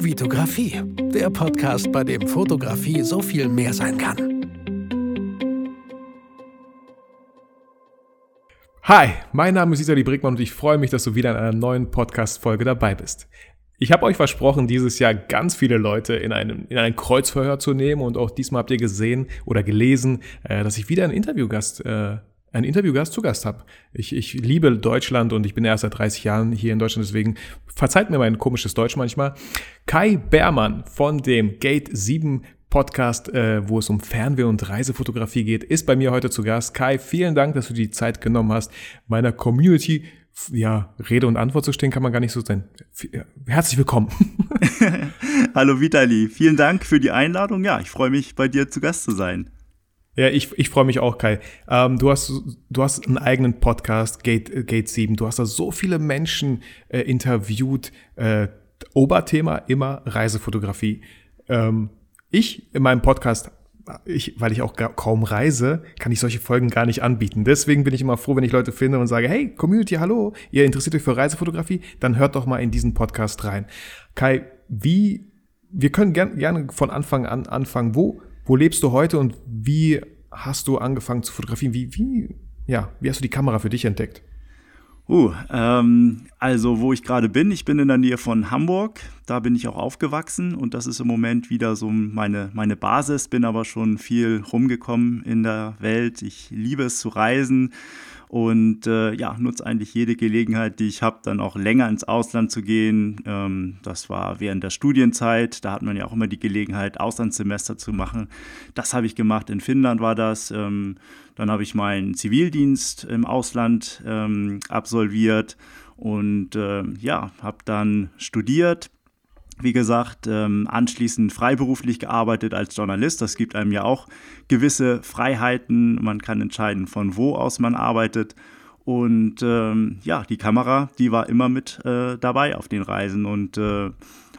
Vitografie, der Podcast, bei dem Fotografie so viel mehr sein kann. Hi, mein Name ist Isali Brickmann und ich freue mich, dass du wieder in einer neuen Podcast-Folge dabei bist. Ich habe euch versprochen, dieses Jahr ganz viele Leute in, einem, in ein Kreuzverhör zu nehmen und auch diesmal habt ihr gesehen oder gelesen, äh, dass ich wieder einen Interviewgast äh, einen Interviewgast zu Gast habe. Ich, ich liebe Deutschland und ich bin erst seit 30 Jahren hier in Deutschland, deswegen verzeiht mir mein komisches Deutsch manchmal. Kai Beermann von dem Gate 7 Podcast, äh, wo es um Fernweh- und Reisefotografie geht, ist bei mir heute zu Gast. Kai, vielen Dank, dass du die Zeit genommen hast, meiner Community ja, Rede und Antwort zu stehen, kann man gar nicht so sein. Herzlich willkommen. Hallo Vitali, vielen Dank für die Einladung. Ja, ich freue mich, bei dir zu Gast zu sein. Ja, ich, ich freue mich auch, Kai. Ähm, du, hast, du hast einen eigenen Podcast, Gate, Gate 7. Du hast da so viele Menschen äh, interviewt. Äh, Oberthema immer Reisefotografie. Ähm, ich in meinem Podcast, ich, weil ich auch kaum reise, kann ich solche Folgen gar nicht anbieten. Deswegen bin ich immer froh, wenn ich Leute finde und sage, hey, Community, hallo, ihr interessiert euch für Reisefotografie? Dann hört doch mal in diesen Podcast rein. Kai, wie, wir können gern, gerne von Anfang an anfangen. Wo, wo lebst du heute und wie hast du angefangen zu fotografieren? Wie, wie, ja, wie hast du die Kamera für dich entdeckt? Uh, ähm, also wo ich gerade bin, ich bin in der Nähe von Hamburg, da bin ich auch aufgewachsen und das ist im Moment wieder so meine, meine Basis, bin aber schon viel rumgekommen in der Welt. Ich liebe es zu reisen und äh, ja, nutze eigentlich jede Gelegenheit, die ich habe, dann auch länger ins Ausland zu gehen. Ähm, das war während der Studienzeit, da hat man ja auch immer die Gelegenheit, Auslandssemester zu machen. Das habe ich gemacht, in Finnland war das. Ähm, dann habe ich meinen Zivildienst im Ausland ähm, absolviert und äh, ja, habe dann studiert wie gesagt, ähm, anschließend freiberuflich gearbeitet als Journalist. Das gibt einem ja auch gewisse Freiheiten. Man kann entscheiden, von wo aus man arbeitet. Und ähm, ja, die Kamera, die war immer mit äh, dabei auf den Reisen. Und äh,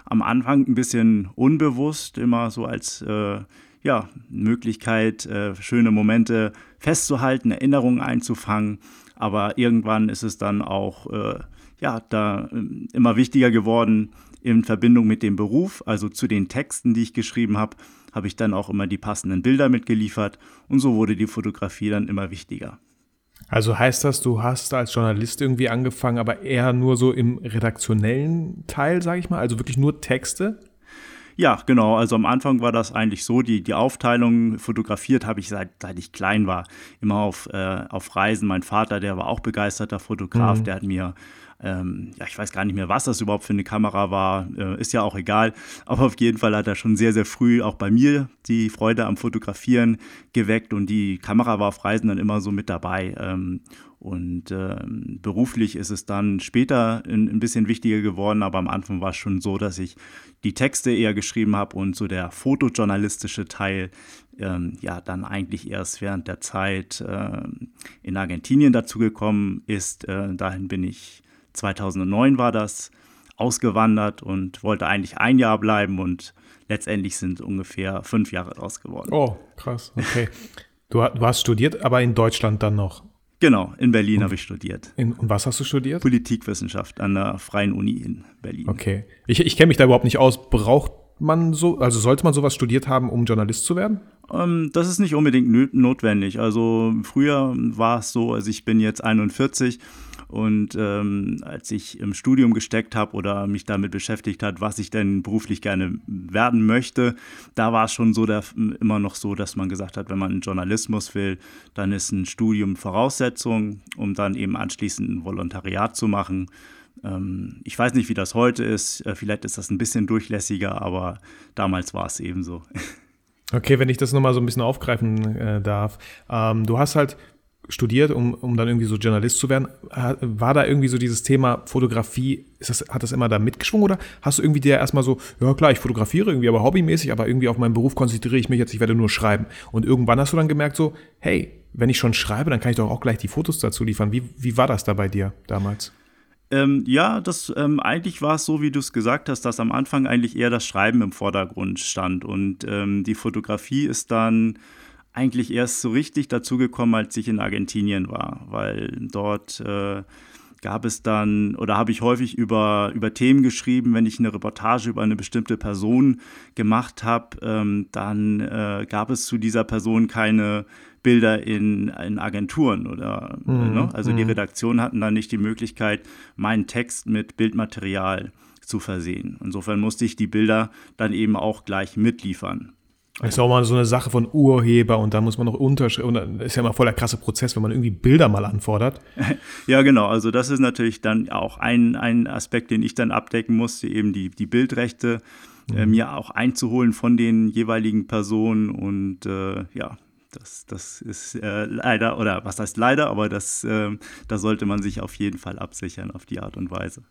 am Anfang ein bisschen unbewusst, immer so als äh, ja, Möglichkeit, äh, schöne Momente festzuhalten, Erinnerungen einzufangen. Aber irgendwann ist es dann auch äh, ja, da ähm, immer wichtiger geworden, in Verbindung mit dem Beruf, also zu den Texten, die ich geschrieben habe, habe ich dann auch immer die passenden Bilder mitgeliefert und so wurde die Fotografie dann immer wichtiger. Also heißt das, du hast als Journalist irgendwie angefangen, aber eher nur so im redaktionellen Teil, sage ich mal, also wirklich nur Texte? Ja, genau. Also am Anfang war das eigentlich so, die, die Aufteilung fotografiert habe ich seit, seit ich klein war. Immer auf, äh, auf Reisen. Mein Vater, der war auch begeisterter Fotograf, mhm. der hat mir ähm, ja, ich weiß gar nicht mehr, was das überhaupt für eine Kamera war, äh, ist ja auch egal. Aber auf jeden Fall hat er schon sehr, sehr früh auch bei mir die Freude am Fotografieren geweckt und die Kamera war auf Reisen dann immer so mit dabei. Ähm, und äh, beruflich ist es dann später ein, ein, bisschen wichtiger geworden, aber am Anfang war es schon so, dass ich die Texte eher geschrieben habe und so der fotojournalistische Teil ähm, ja dann eigentlich erst während der Zeit äh, in Argentinien dazugekommen ist. Äh, dahin bin ich 2009 war das, ausgewandert und wollte eigentlich ein Jahr bleiben und letztendlich sind ungefähr fünf Jahre draus geworden. Oh, krass, okay. du, du, hast studiert, aber in Deutschland dann noch? Genau, in Berlin habe ich studiert. In, und was hast du studiert? Politikwissenschaft an der Freien Uni in Berlin. Okay. Ich, ich kenne mich da überhaupt nicht aus. Braucht man so, also sollte man sowas studiert haben, um Journalist zu werden? Ähm, das ist nicht unbedingt notwendig. Also früher war es so, also ich bin jetzt 41 und ähm, als ich im Studium gesteckt habe oder mich damit beschäftigt hat, was ich denn beruflich gerne werden möchte, da war es schon so, der, immer noch so, dass man gesagt hat, wenn man Journalismus will, dann ist ein Studium Voraussetzung, um dann eben anschließend ein Volontariat zu machen. Ähm, ich weiß nicht, wie das heute ist. Äh, vielleicht ist das ein bisschen durchlässiger, aber damals war es eben so. Okay, wenn ich das nochmal so ein bisschen aufgreifen äh, darf. Ähm, du hast halt studiert, um, um dann irgendwie so Journalist zu werden. War da irgendwie so dieses Thema Fotografie, ist das, hat das immer da mitgeschwungen oder hast du irgendwie dir erstmal so, ja klar, ich fotografiere irgendwie, aber hobbymäßig, aber irgendwie auf meinen Beruf konzentriere ich mich jetzt, ich werde nur schreiben. Und irgendwann hast du dann gemerkt so, hey, wenn ich schon schreibe, dann kann ich doch auch gleich die Fotos dazu liefern. Wie, wie war das da bei dir damals? Ähm, ja, das ähm, eigentlich war es so, wie du es gesagt hast, dass am Anfang eigentlich eher das Schreiben im Vordergrund stand und ähm, die Fotografie ist dann eigentlich erst so richtig dazugekommen, als ich in Argentinien war, weil dort äh, gab es dann oder habe ich häufig über, über Themen geschrieben, wenn ich eine Reportage über eine bestimmte Person gemacht habe, ähm, dann äh, gab es zu dieser Person keine Bilder in, in Agenturen oder mhm. ne? also die mhm. Redaktionen hatten dann nicht die Möglichkeit, meinen Text mit Bildmaterial zu versehen. Insofern musste ich die Bilder dann eben auch gleich mitliefern. Das ist auch mal so eine Sache von Urheber und da muss man noch unterschreiben. Und dann ist ja mal voll der krasse Prozess, wenn man irgendwie Bilder mal anfordert. Ja, genau. Also das ist natürlich dann auch ein, ein Aspekt, den ich dann abdecken musste, eben die, die Bildrechte äh, mhm. äh, mir auch einzuholen von den jeweiligen Personen. Und äh, ja, das, das ist äh, leider, oder was heißt leider, aber das, äh, da sollte man sich auf jeden Fall absichern auf die Art und Weise.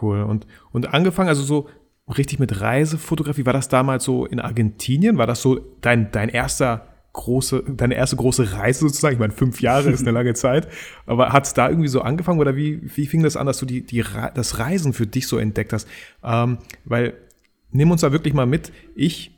Cool. Und, und angefangen, also so richtig mit Reisefotografie, war das damals so in Argentinien? War das so dein, dein erster große, deine erste große Reise sozusagen? Ich meine, fünf Jahre ist eine lange Zeit. Aber hat es da irgendwie so angefangen oder wie, wie fing das an, dass du die, die, das Reisen für dich so entdeckt hast? Ähm, weil, nimm uns da wirklich mal mit. Ich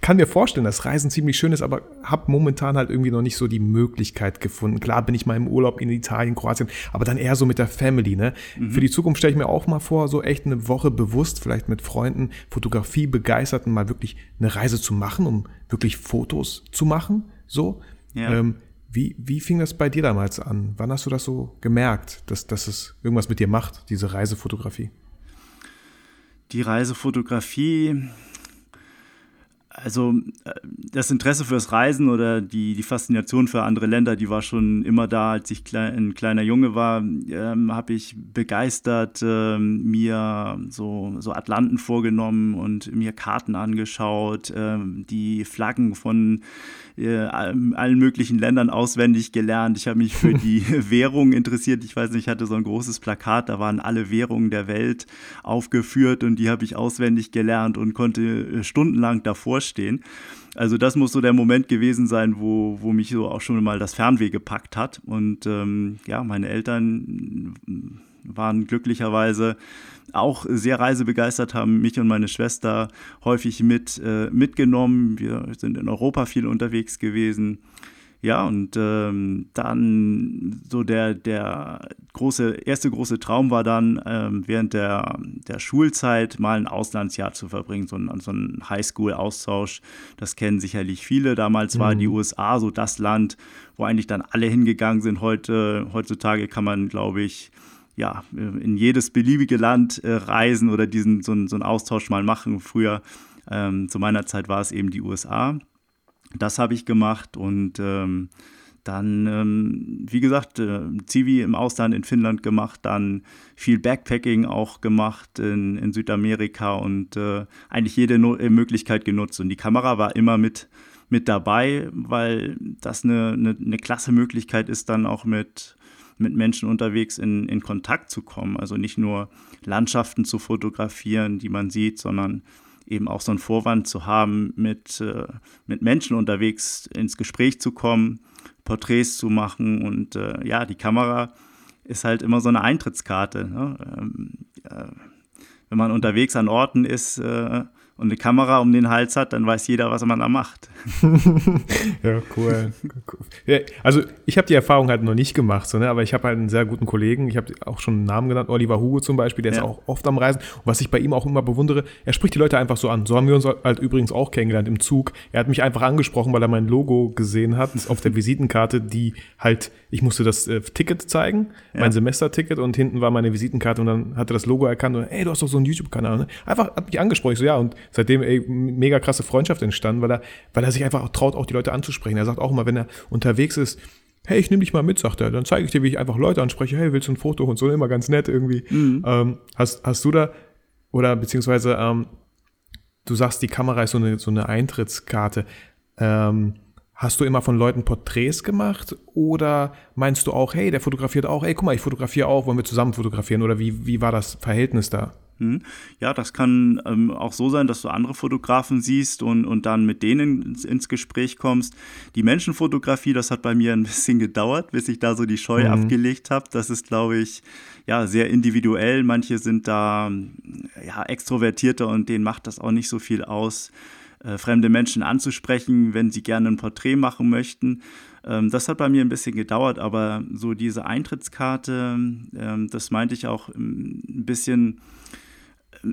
kann mir vorstellen, dass Reisen ziemlich schön ist, aber habe momentan halt irgendwie noch nicht so die Möglichkeit gefunden. Klar bin ich mal im Urlaub in Italien, Kroatien, aber dann eher so mit der Family. Ne? Mhm. Für die Zukunft stelle ich mir auch mal vor, so echt eine Woche bewusst, vielleicht mit Freunden, Fotografie begeisterten, mal wirklich eine Reise zu machen, um wirklich Fotos zu machen. So. Ja. Ähm, wie, wie fing das bei dir damals an? Wann hast du das so gemerkt, dass, dass es irgendwas mit dir macht, diese Reisefotografie? Die Reisefotografie also äh, das Interesse fürs Reisen oder die, die Faszination für andere Länder, die war schon immer da, als ich klein, ein kleiner Junge war, ähm, habe ich begeistert ähm, mir so, so Atlanten vorgenommen und mir Karten angeschaut, ähm, die Flaggen von äh, allen möglichen Ländern auswendig gelernt. Ich habe mich für die Währung interessiert. Ich weiß nicht, ich hatte so ein großes Plakat, da waren alle Währungen der Welt aufgeführt und die habe ich auswendig gelernt und konnte äh, stundenlang davor stehen. Also das muss so der Moment gewesen sein, wo, wo mich so auch schon mal das Fernweh gepackt hat. Und ähm, ja, meine Eltern waren glücklicherweise auch sehr reisebegeistert, haben mich und meine Schwester häufig mit, äh, mitgenommen. Wir sind in Europa viel unterwegs gewesen. Ja, und ähm, dann so der, der große, erste große Traum war dann, ähm, während der, der Schulzeit mal ein Auslandsjahr zu verbringen, so ein, so ein Highschool-Austausch. Das kennen sicherlich viele. Damals mhm. war die USA so das Land, wo eigentlich dann alle hingegangen sind. Heute, heutzutage kann man, glaube ich, ja, in jedes beliebige Land äh, reisen oder diesen so, so einen Austausch mal machen. Früher, ähm, zu meiner Zeit war es eben die USA. Das habe ich gemacht und ähm, dann, ähm, wie gesagt, äh, Zivi im Ausland in Finnland gemacht, dann viel Backpacking auch gemacht in, in Südamerika und äh, eigentlich jede no äh, Möglichkeit genutzt. Und die Kamera war immer mit, mit dabei, weil das eine, eine, eine klasse Möglichkeit ist, dann auch mit mit Menschen unterwegs in, in Kontakt zu kommen. Also nicht nur Landschaften zu fotografieren, die man sieht, sondern eben auch so einen Vorwand zu haben, mit, äh, mit Menschen unterwegs ins Gespräch zu kommen, Porträts zu machen. Und äh, ja, die Kamera ist halt immer so eine Eintrittskarte. Ne? Ähm, äh, wenn man unterwegs an Orten ist, äh, und eine Kamera um den Hals hat, dann weiß jeder, was man da macht. ja, cool. Also ich habe die Erfahrung halt noch nicht gemacht, so, ne? aber ich habe halt einen sehr guten Kollegen, ich habe auch schon einen Namen genannt, Oliver Hugo zum Beispiel, der ja. ist auch oft am Reisen. Und was ich bei ihm auch immer bewundere, er spricht die Leute einfach so an. So haben wir uns halt übrigens auch kennengelernt im Zug. Er hat mich einfach angesprochen, weil er mein Logo gesehen hat auf der Visitenkarte, die halt, ich musste das äh, Ticket zeigen, ja. mein Semesterticket und hinten war meine Visitenkarte und dann hat er das Logo erkannt und ey, du hast doch so einen YouTube-Kanal. Ne? Einfach hat mich angesprochen. Ich so, ja, und seitdem ey, mega krasse Freundschaft entstanden, weil er, weil er sich einfach traut, auch die Leute anzusprechen. Er sagt auch immer, wenn er unterwegs ist, hey, ich nehme dich mal mit, sagt er. Dann zeige ich dir, wie ich einfach Leute anspreche. Hey, willst du ein Foto? Und so immer ganz nett irgendwie. Mhm. Ähm, hast, hast du da, oder beziehungsweise, ähm, du sagst, die Kamera ist so eine, so eine Eintrittskarte. Ähm, hast du immer von Leuten Porträts gemacht? Oder meinst du auch, hey, der fotografiert auch, hey, guck mal, ich fotografiere auch, wollen wir zusammen fotografieren? Oder wie, wie war das Verhältnis da? Hm. Ja, das kann ähm, auch so sein, dass du andere Fotografen siehst und, und dann mit denen ins, ins, Gespräch kommst. Die Menschenfotografie, das hat bei mir ein bisschen gedauert, bis ich da so die Scheu mhm. abgelegt habe. Das ist, glaube ich, ja, sehr individuell. Manche sind da ja, extrovertierter und denen macht das auch nicht so viel aus, äh, fremde Menschen anzusprechen, wenn sie gerne ein Porträt machen möchten. Ähm, das hat bei mir ein bisschen gedauert, aber so diese Eintrittskarte, ähm, das meinte ich auch ähm, ein bisschen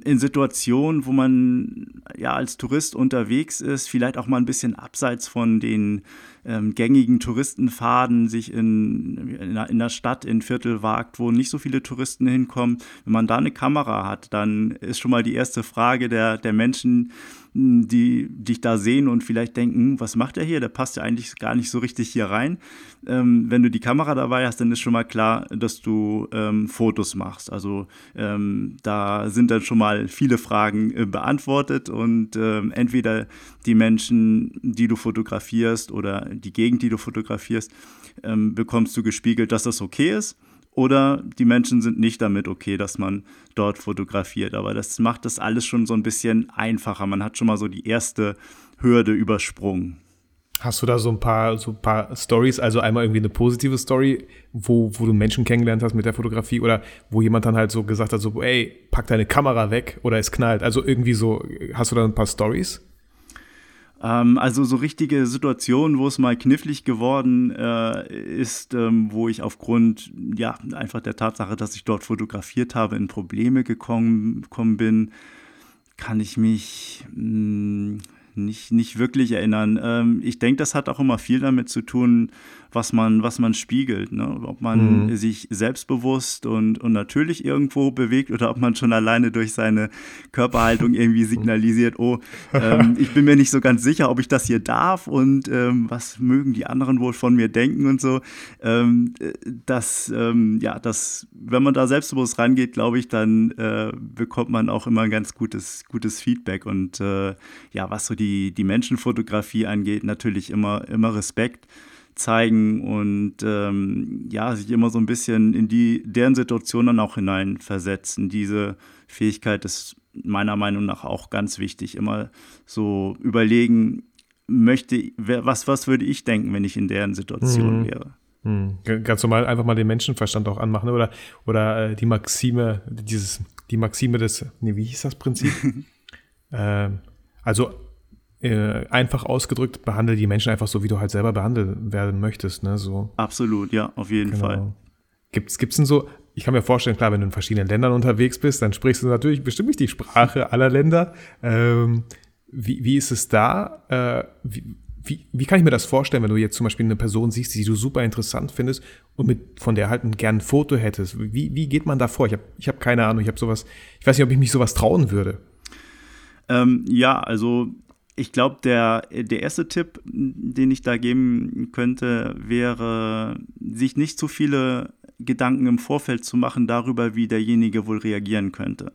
in Situationen, wo man ja als Tourist unterwegs ist, vielleicht auch mal ein bisschen abseits von den ähm, gängigen Touristenfaden sich in, in, in der Stadt, in Viertel wagt, wo nicht so viele Touristen hinkommen. Wenn man da eine Kamera hat, dann ist schon mal die erste Frage der, der Menschen, die dich da sehen und vielleicht denken, was macht er hier? Der passt ja eigentlich gar nicht so richtig hier rein. Ähm, wenn du die Kamera dabei hast, dann ist schon mal klar, dass du ähm, Fotos machst. Also ähm, da sind dann schon mal viele Fragen äh, beantwortet und ähm, entweder die Menschen, die du fotografierst oder die Gegend, die du fotografierst, ähm, bekommst du gespiegelt, dass das okay ist oder die Menschen sind nicht damit okay, dass man dort fotografiert. Aber das macht das alles schon so ein bisschen einfacher. Man hat schon mal so die erste Hürde übersprungen. Hast du da so ein paar, so ein paar Stories, also einmal irgendwie eine positive Story, wo, wo du Menschen kennengelernt hast mit der Fotografie oder wo jemand dann halt so gesagt hat, so, ey, pack deine Kamera weg oder es knallt. Also irgendwie so, hast du da ein paar Stories? Ähm, also so richtige Situationen, wo es mal knifflig geworden äh, ist, ähm, wo ich aufgrund ja einfach der Tatsache, dass ich dort fotografiert habe, in Probleme gekommen, gekommen bin, kann ich mich mh, hm, nicht, nicht wirklich erinnern. Ähm, ich denke, das hat auch immer viel damit zu tun, was man, was man spiegelt. Ne? Ob man mhm. sich selbstbewusst und, und natürlich irgendwo bewegt oder ob man schon alleine durch seine Körperhaltung irgendwie signalisiert, oh, ähm, ich bin mir nicht so ganz sicher, ob ich das hier darf und ähm, was mögen die anderen wohl von mir denken und so. Ähm, das, ähm, ja, das, wenn man da selbstbewusst rangeht, glaube ich, dann äh, bekommt man auch immer ein ganz gutes, gutes Feedback und äh, ja, was so die die, die Menschenfotografie angeht, natürlich immer, immer Respekt zeigen und ähm, ja, sich immer so ein bisschen in die, deren Situation dann auch hineinversetzen. Diese Fähigkeit ist meiner Meinung nach auch ganz wichtig. Immer so überlegen, möchte, was, was würde ich denken, wenn ich in deren Situation mhm. wäre. Mhm. Ganz normal einfach mal den Menschenverstand auch anmachen oder, oder äh, die Maxime, dieses, die Maxime des, nee, wie hieß das Prinzip? äh, also äh, einfach ausgedrückt, behandle die Menschen einfach so, wie du halt selber behandelt werden möchtest. Ne? So. Absolut, ja, auf jeden genau. Fall. Gibt's, gibt's denn so, ich kann mir vorstellen, klar, wenn du in verschiedenen Ländern unterwegs bist, dann sprichst du natürlich bestimmt nicht die Sprache aller Länder. Ähm, wie, wie ist es da? Äh, wie, wie, wie kann ich mir das vorstellen, wenn du jetzt zum Beispiel eine Person siehst, die du super interessant findest und mit, von der halt ein, gern ein Foto hättest? Wie, wie geht man da vor? Ich habe ich hab keine Ahnung, ich habe sowas, ich weiß nicht, ob ich mich sowas trauen würde. Ähm, ja, also ich glaube, der, der erste Tipp, den ich da geben könnte, wäre, sich nicht zu viele Gedanken im Vorfeld zu machen darüber, wie derjenige wohl reagieren könnte.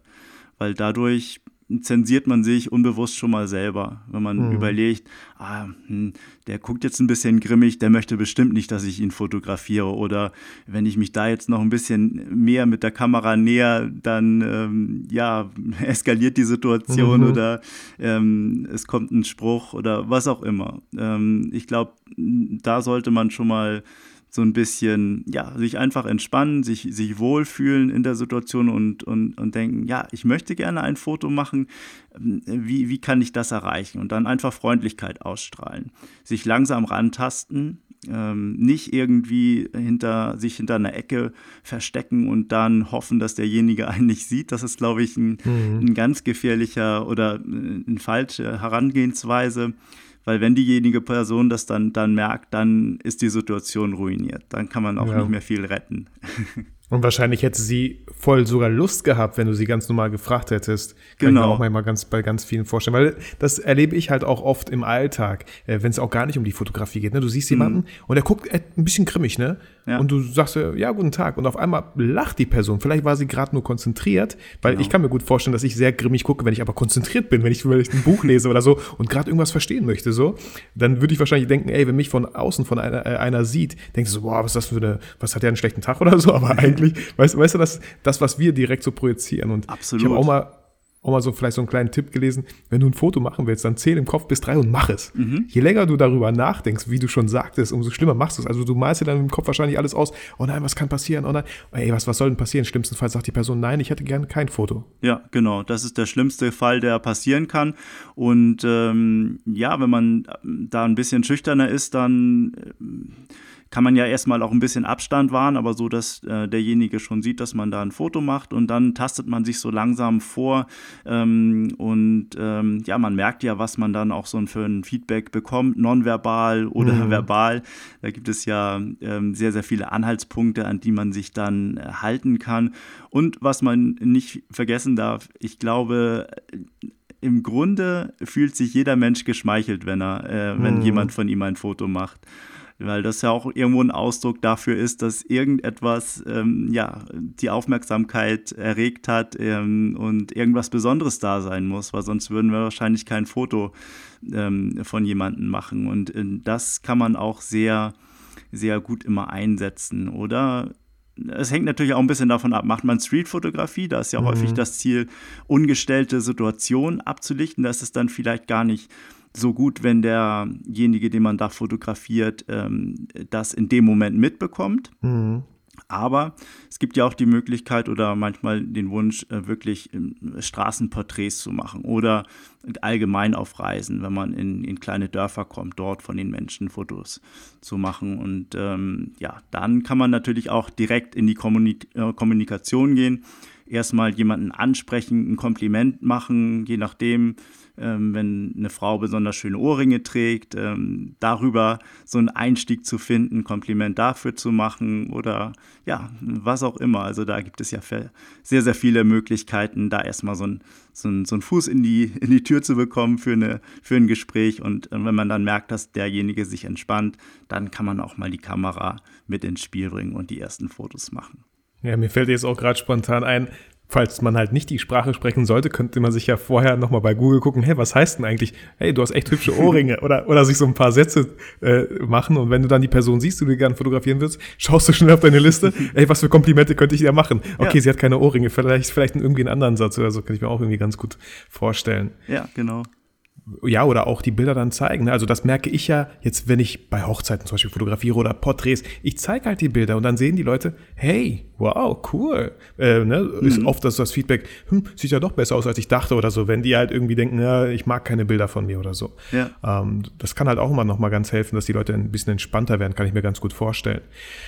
Weil dadurch zensiert man sich unbewusst schon mal selber, wenn man mhm. überlegt, ah, hm, der guckt jetzt ein bisschen grimmig, der möchte bestimmt nicht, dass ich ihn fotografiere. Oder wenn ich mich da jetzt noch ein bisschen mehr mit der Kamera näher, dann ähm, ja, eskaliert die Situation mhm. oder ähm, es kommt ein Spruch oder was auch immer. Ähm, ich glaube, da sollte man schon mal so ein bisschen, ja, sich einfach entspannen, sich, sich wohlfühlen in der Situation und, und, und denken, ja, ich möchte gerne ein Foto machen, wie, wie kann ich das erreichen? Und dann einfach Freundlichkeit ausstrahlen, sich langsam rantasten, ähm, nicht irgendwie hinter, sich hinter einer Ecke verstecken und dann hoffen, dass derjenige einen nicht sieht. Das ist, glaube ich, ein, mhm. ein ganz gefährlicher oder äh, eine falsche Herangehensweise weil wenn diejenige Person das dann, dann merkt, dann ist die Situation ruiniert. Dann kann man auch ja. nicht mehr viel retten. Und wahrscheinlich hätte sie voll sogar Lust gehabt, wenn du sie ganz normal gefragt hättest. Kann genau. ich mir auch manchmal ganz, bei ganz vielen vorstellen. Weil das erlebe ich halt auch oft im Alltag, äh, wenn es auch gar nicht um die Fotografie geht. Ne? Du siehst jemanden mhm. und der guckt ein bisschen grimmig, ne? Ja. Und du sagst, ja, guten Tag. Und auf einmal lacht die Person. Vielleicht war sie gerade nur konzentriert, weil genau. ich kann mir gut vorstellen, dass ich sehr grimmig gucke, wenn ich aber konzentriert bin, wenn ich, ich ein Buch lese oder so und gerade irgendwas verstehen möchte, so, dann würde ich wahrscheinlich denken, ey, wenn mich von außen von einer, äh, einer sieht, denkst du so, boah, was ist das für eine, was hat der einen schlechten Tag oder so? Aber eigentlich, weißt, weißt du, das, das, was wir direkt so projizieren. Und Absolut. ich habe auch mal auch mal so vielleicht so einen kleinen Tipp gelesen, wenn du ein Foto machen willst, dann zähl im Kopf bis drei und mach es. Mhm. Je länger du darüber nachdenkst, wie du schon sagtest, umso schlimmer machst du es. Also du malst dir dann im Kopf wahrscheinlich alles aus, oh nein, was kann passieren, oh nein, ey, was, was soll denn passieren? Im schlimmsten Fall sagt die Person, nein, ich hätte gerne kein Foto. Ja, genau, das ist der schlimmste Fall, der passieren kann. Und ähm, ja, wenn man da ein bisschen schüchterner ist, dann äh, kann man ja erstmal auch ein bisschen Abstand wahren, aber so, dass äh, derjenige schon sieht, dass man da ein Foto macht und dann tastet man sich so langsam vor ähm, und ähm, ja, man merkt ja, was man dann auch so für ein Feedback bekommt, nonverbal oder mhm. verbal. Da gibt es ja ähm, sehr, sehr viele Anhaltspunkte, an die man sich dann äh, halten kann. Und was man nicht vergessen darf, ich glaube, im Grunde fühlt sich jeder Mensch geschmeichelt, wenn er, äh, wenn mhm. jemand von ihm ein Foto macht weil das ja auch irgendwo ein Ausdruck dafür ist, dass irgendetwas ähm, ja, die Aufmerksamkeit erregt hat ähm, und irgendwas Besonderes da sein muss, weil sonst würden wir wahrscheinlich kein Foto ähm, von jemandem machen. Und äh, das kann man auch sehr, sehr gut immer einsetzen, oder? es hängt natürlich auch ein bisschen davon ab, macht man Streetfotografie, da ist ja mhm. häufig das Ziel, ungestellte Situationen abzulichten, da ist es dann vielleicht gar nicht so gut, wenn derjenige, den man da fotografiert, ähm, das in dem Moment mitbekommt. Mhm. Aber es gibt ja auch die Möglichkeit oder manchmal den Wunsch, äh, wirklich ähm, Straßenporträts zu machen oder allgemein auf Reisen, wenn man in, in kleine Dörfer kommt, dort von den Menschen Fotos zu machen. Und ähm, ja, dann kann man natürlich auch direkt in die Kommunik äh, Kommunikation gehen. Erstmal jemanden ansprechen, ein Kompliment machen, je nachdem, wenn eine Frau besonders schöne Ohrringe trägt, ähm, darüber so einen Einstieg zu finden, Kompliment dafür zu machen oder ja, was auch immer. Also da gibt es ja sehr, sehr viele Möglichkeiten, da erstmal so, ein, so, ein, so einen Fuß in die, in die Tür zu bekommen für, eine, für ein Gespräch. Und äh, wenn man dann merkt, dass derjenige sich entspannt, dann kann man auch mal die Kamera mit ins Spiel bringen und die ersten Fotos machen. Ja, mir fällt jetzt auch gerade spontan ein, falls man halt nicht die Sprache sprechen sollte, könnte man sich ja vorher nochmal bei Google gucken, hey, was heißt denn eigentlich, hey, du hast echt hübsche Ohrringe oder, oder sich so ein paar Sätze äh, machen und wenn du dann die Person siehst, die du gerne fotografieren willst, schaust du schnell auf deine Liste, hey, was für Komplimente könnte ich dir machen? Okay, ja. sie hat keine Ohrringe, vielleicht, vielleicht irgendwie einen anderen Satz oder so, kann ich mir auch irgendwie ganz gut vorstellen. Ja, genau ja, oder auch die Bilder dann zeigen. Ne? Also das merke ich ja jetzt, wenn ich bei Hochzeiten zum Beispiel fotografiere oder Porträts. Ich zeige halt die Bilder und dann sehen die Leute, hey, wow, cool. Äh, ne? mhm. Ist oft das, das Feedback, hm, sieht ja doch besser aus, als ich dachte oder so, wenn die halt irgendwie denken, ja, ich mag keine Bilder von mir oder so. Ja. Ähm, das kann halt auch immer noch mal ganz helfen, dass die Leute ein bisschen entspannter werden, kann ich mir ganz gut vorstellen.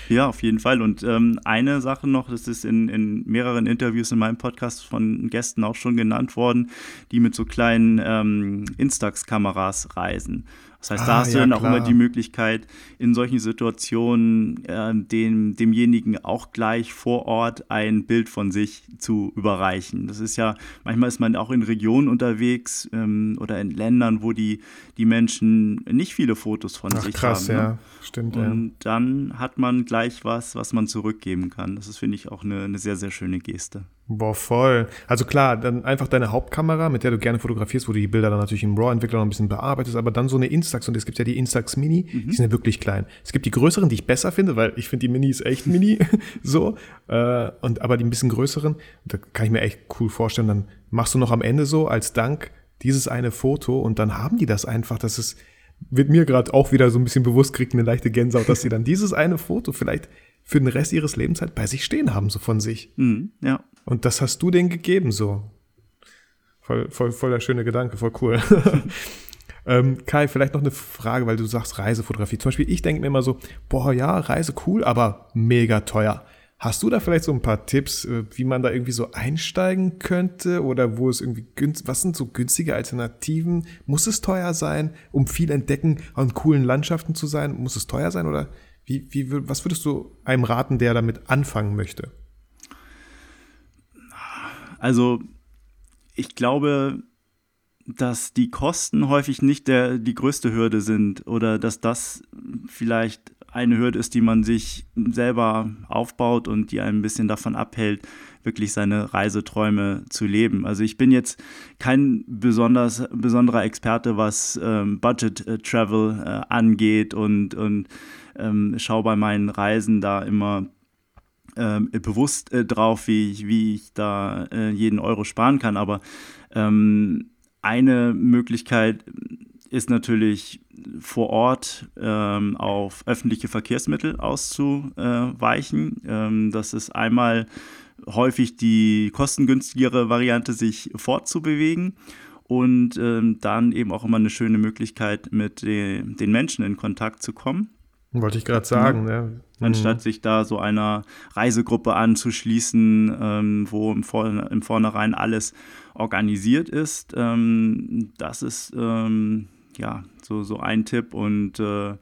Ja, auf jeden Fall. Und ähm, eine Sache noch, das ist in, in mehreren Interviews in meinem Podcast von Gästen auch schon genannt worden, die mit so kleinen ähm, Instax-Kameras reisen. Das heißt, ah, da hast ja, du dann auch immer die Möglichkeit, in solchen Situationen äh, dem, demjenigen auch gleich vor Ort ein Bild von sich zu überreichen. Das ist ja, manchmal ist man auch in Regionen unterwegs ähm, oder in Ländern, wo die, die Menschen nicht viele Fotos von Ach, sich krass, haben. Ne? Ja, stimmt. Und ja. dann hat man gleich was, was man zurückgeben kann. Das ist, finde ich, auch eine, eine sehr, sehr schöne Geste. Boah, voll. Also klar, dann einfach deine Hauptkamera, mit der du gerne fotografierst, wo du die Bilder dann natürlich im RAW-Entwickler noch ein bisschen bearbeitest, aber dann so eine Instax und es gibt ja die Instax Mini, mhm. die sind ja wirklich klein. Es gibt die größeren, die ich besser finde, weil ich finde die Minis echt mini, so, äh, und aber die ein bisschen größeren, da kann ich mir echt cool vorstellen, dann machst du noch am Ende so als Dank dieses eine Foto und dann haben die das einfach, dass es wird mir gerade auch wieder so ein bisschen bewusst kriegt, eine leichte Gänsehaut, dass sie dann dieses eine Foto vielleicht für den Rest ihres Lebens halt bei sich stehen haben, so von sich. Mhm, ja. Und das hast du denen gegeben, so. Voll, voll, voll der schöne Gedanke, voll cool. ähm, Kai, vielleicht noch eine Frage, weil du sagst Reisefotografie. Zum Beispiel, ich denke mir immer so, boah, ja, Reise cool, aber mega teuer. Hast du da vielleicht so ein paar Tipps, äh, wie man da irgendwie so einsteigen könnte oder wo es irgendwie günstig, was sind so günstige Alternativen? Muss es teuer sein, um viel entdecken an coolen Landschaften zu sein? Muss es teuer sein oder wie, wie, was würdest du einem raten, der damit anfangen möchte? Also ich glaube, dass die Kosten häufig nicht der, die größte Hürde sind oder dass das vielleicht eine Hürde ist, die man sich selber aufbaut und die ein bisschen davon abhält, wirklich seine Reiseträume zu leben. Also ich bin jetzt kein besonders, besonderer Experte, was ähm, Budget äh, Travel äh, angeht und, und ähm, schaue bei meinen Reisen da immer ähm, bewusst äh, drauf, wie ich, wie ich da äh, jeden Euro sparen kann. Aber ähm, eine Möglichkeit ist natürlich vor Ort ähm, auf öffentliche Verkehrsmittel auszuweichen. Ähm, das ist einmal häufig die kostengünstigere Variante, sich fortzubewegen und ähm, dann eben auch immer eine schöne Möglichkeit, mit de den Menschen in Kontakt zu kommen. Wollte ich gerade sagen, ja. Ne? Anstatt mhm. sich da so einer Reisegruppe anzuschließen, ähm, wo im, Vor im Vornherein alles organisiert ist. Ähm, das ist ähm, ja so, so ein Tipp und äh,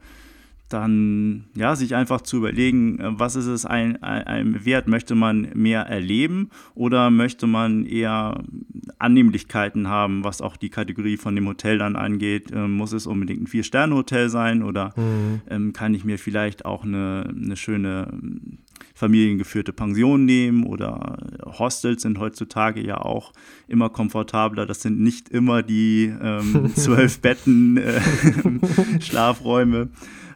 dann ja, sich einfach zu überlegen, äh, was ist es ein, ein, ein, Wert? Möchte man mehr erleben oder möchte man eher Annehmlichkeiten haben, was auch die Kategorie von dem Hotel dann angeht? Ähm, muss es unbedingt ein Vier-Sterne-Hotel sein oder mhm. ähm, kann ich mir vielleicht auch eine, eine schöne ähm, familiengeführte Pension nehmen oder Hostels sind heutzutage ja auch immer komfortabler. Das sind nicht immer die ähm, zwölf Betten äh, Schlafräume.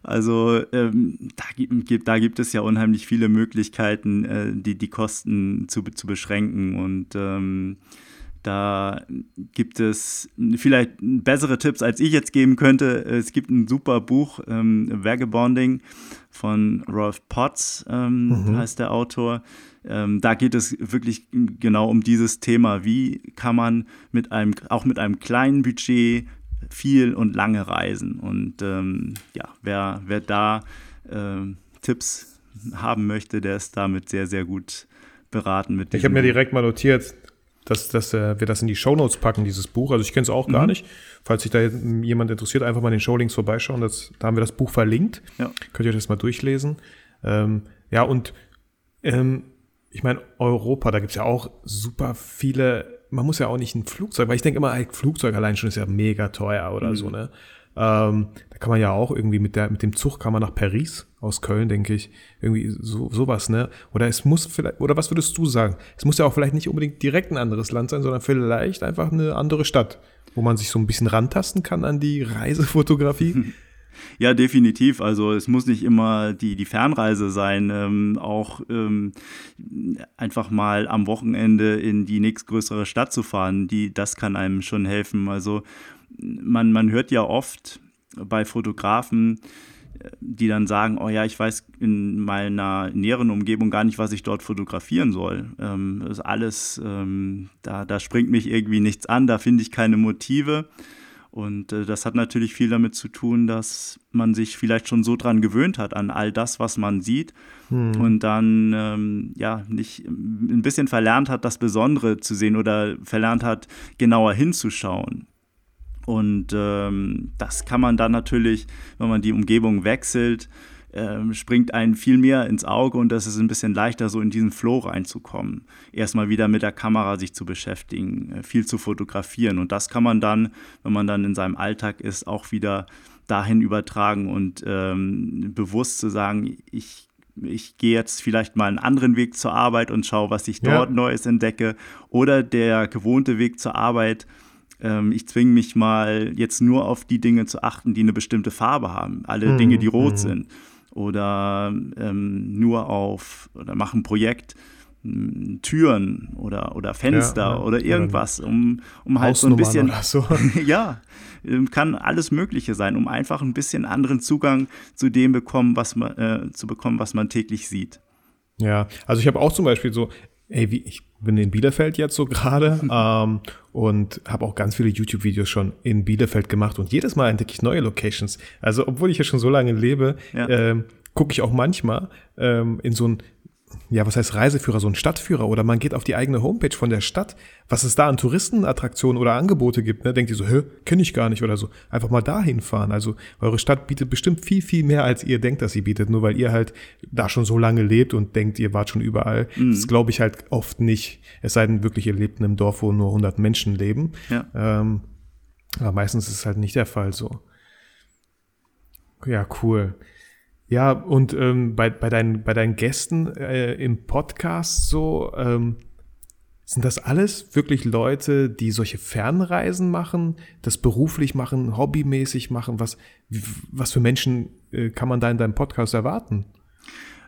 Also ähm, da, gibt, da gibt es ja unheimlich viele Möglichkeiten, äh, die, die Kosten zu, zu beschränken. Und ähm, da gibt es vielleicht bessere Tipps, als ich jetzt geben könnte. Es gibt ein super Buch, ähm, Vagabonding von Rolf Potts, ähm, mhm. heißt der Autor. Ähm, da geht es wirklich genau um dieses Thema. Wie kann man mit einem, auch mit einem kleinen Budget viel und lange reisen. Und ähm, ja, wer, wer da äh, Tipps haben möchte, der ist damit sehr, sehr gut beraten. Mit ich habe mir direkt mal notiert, dass, dass äh, wir das in die Shownotes packen, dieses Buch. Also ich kenne es auch gar mhm. nicht. Falls sich da jemand interessiert, einfach mal in den Showlinks vorbeischauen. Das, da haben wir das Buch verlinkt. Ja. Könnt ihr euch das mal durchlesen. Ähm, ja, und ähm, ich meine, Europa, da gibt es ja auch super viele man muss ja auch nicht ein Flugzeug, weil ich denke immer, ein Flugzeug allein schon ist ja mega teuer oder mhm. so, ne? Ähm, da kann man ja auch irgendwie mit der, mit dem Zug kann man nach Paris aus Köln, denke ich. Irgendwie so, sowas, ne? Oder es muss vielleicht, oder was würdest du sagen? Es muss ja auch vielleicht nicht unbedingt direkt ein anderes Land sein, sondern vielleicht einfach eine andere Stadt, wo man sich so ein bisschen rantasten kann an die Reisefotografie. Ja, definitiv. Also es muss nicht immer die, die Fernreise sein. Ähm, auch ähm, einfach mal am Wochenende in die nächstgrößere Stadt zu fahren, die, das kann einem schon helfen. Also man, man hört ja oft bei Fotografen, die dann sagen, oh ja, ich weiß in meiner näheren Umgebung gar nicht, was ich dort fotografieren soll. Ähm, das ist alles, ähm, da, da springt mich irgendwie nichts an, da finde ich keine Motive. Und äh, das hat natürlich viel damit zu tun, dass man sich vielleicht schon so dran gewöhnt hat an all das, was man sieht hm. und dann ähm, ja nicht ein bisschen verlernt hat, das Besondere zu sehen oder verlernt hat, genauer hinzuschauen. Und ähm, das kann man dann natürlich, wenn man die Umgebung wechselt, ähm, springt einen viel mehr ins Auge und das ist ein bisschen leichter, so in diesen Flow reinzukommen. Erstmal wieder mit der Kamera sich zu beschäftigen, äh, viel zu fotografieren. Und das kann man dann, wenn man dann in seinem Alltag ist, auch wieder dahin übertragen und ähm, bewusst zu sagen, ich ich gehe jetzt vielleicht mal einen anderen Weg zur Arbeit und schaue, was ich dort ja. Neues entdecke. Oder der gewohnte Weg zur Arbeit, ähm, ich zwinge mich mal jetzt nur auf die Dinge zu achten, die eine bestimmte Farbe haben. Alle mhm. Dinge, die rot mhm. sind oder ähm, nur auf oder machen ein Projekt hm, Türen oder, oder Fenster ja, ja. oder irgendwas, um, um halt so ein bisschen. So. ja, ähm, kann alles Mögliche sein, um einfach ein bisschen anderen Zugang zu dem bekommen, was man, äh, zu bekommen, was man täglich sieht. Ja, also ich habe auch zum Beispiel so, ey, wie, ich bin in Bielefeld jetzt so gerade ähm, und habe auch ganz viele YouTube-Videos schon in Bielefeld gemacht und jedes Mal entdecke ich neue Locations. Also obwohl ich ja schon so lange lebe, ja. ähm, gucke ich auch manchmal ähm, in so ein ja, was heißt Reiseführer, so ein Stadtführer oder man geht auf die eigene Homepage von der Stadt, was es da an Touristenattraktionen oder Angebote gibt, ne? denkt ihr so, hä, kenne ich gar nicht oder so. Einfach mal dahin fahren. Also eure Stadt bietet bestimmt viel, viel mehr, als ihr denkt, dass sie bietet, nur weil ihr halt da schon so lange lebt und denkt, ihr wart schon überall. Mhm. Das glaube ich halt oft nicht. Es sei denn wirklich, ihr lebt in einem Dorf, wo nur 100 Menschen leben. Ja. Ähm, aber meistens ist es halt nicht der Fall so. Ja, cool. Ja, und ähm, bei, bei, deinen, bei deinen Gästen äh, im Podcast so, ähm, sind das alles wirklich Leute, die solche Fernreisen machen, das beruflich machen, hobbymäßig machen? Was, was für Menschen äh, kann man da in deinem Podcast erwarten?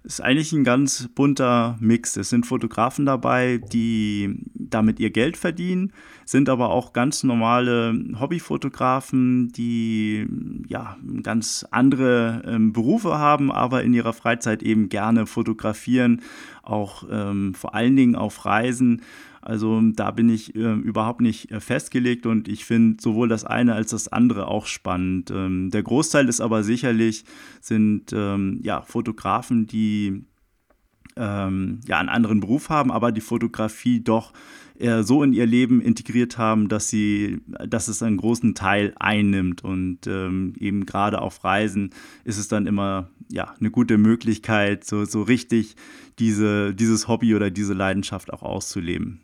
Ist eigentlich ein ganz bunter Mix. Es sind Fotografen dabei, die damit ihr Geld verdienen, sind aber auch ganz normale Hobbyfotografen, die ja ganz andere ähm, Berufe haben, aber in ihrer Freizeit eben gerne fotografieren, auch ähm, vor allen Dingen auf Reisen. Also da bin ich äh, überhaupt nicht äh, festgelegt und ich finde sowohl das eine als das andere auch spannend. Ähm, der Großteil ist aber sicherlich, sind ähm, ja, Fotografen, die ähm, ja, einen anderen Beruf haben, aber die Fotografie doch äh, so in ihr Leben integriert haben, dass sie, dass es einen großen Teil einnimmt. Und ähm, eben gerade auf Reisen ist es dann immer ja, eine gute Möglichkeit, so, so richtig diese, dieses Hobby oder diese Leidenschaft auch auszuleben.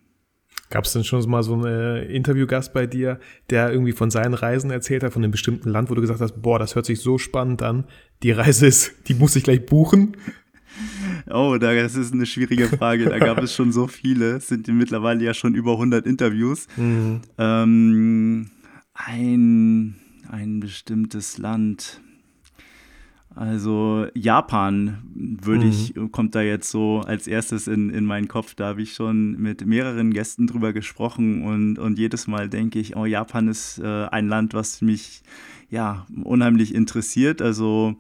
Gab es denn schon mal so einen äh, Interviewgast bei dir, der irgendwie von seinen Reisen erzählt hat, von einem bestimmten Land, wo du gesagt hast, boah, das hört sich so spannend an, die Reise ist, die muss ich gleich buchen? Oh, das ist eine schwierige Frage. Da gab es schon so viele. Es sind mittlerweile ja schon über 100 Interviews. Mhm. Ähm, ein, ein bestimmtes Land. Also Japan würde mhm. ich, kommt da jetzt so als erstes in, in meinen Kopf. Da habe ich schon mit mehreren Gästen drüber gesprochen und, und jedes Mal denke ich, oh, Japan ist äh, ein Land, was mich ja unheimlich interessiert. Also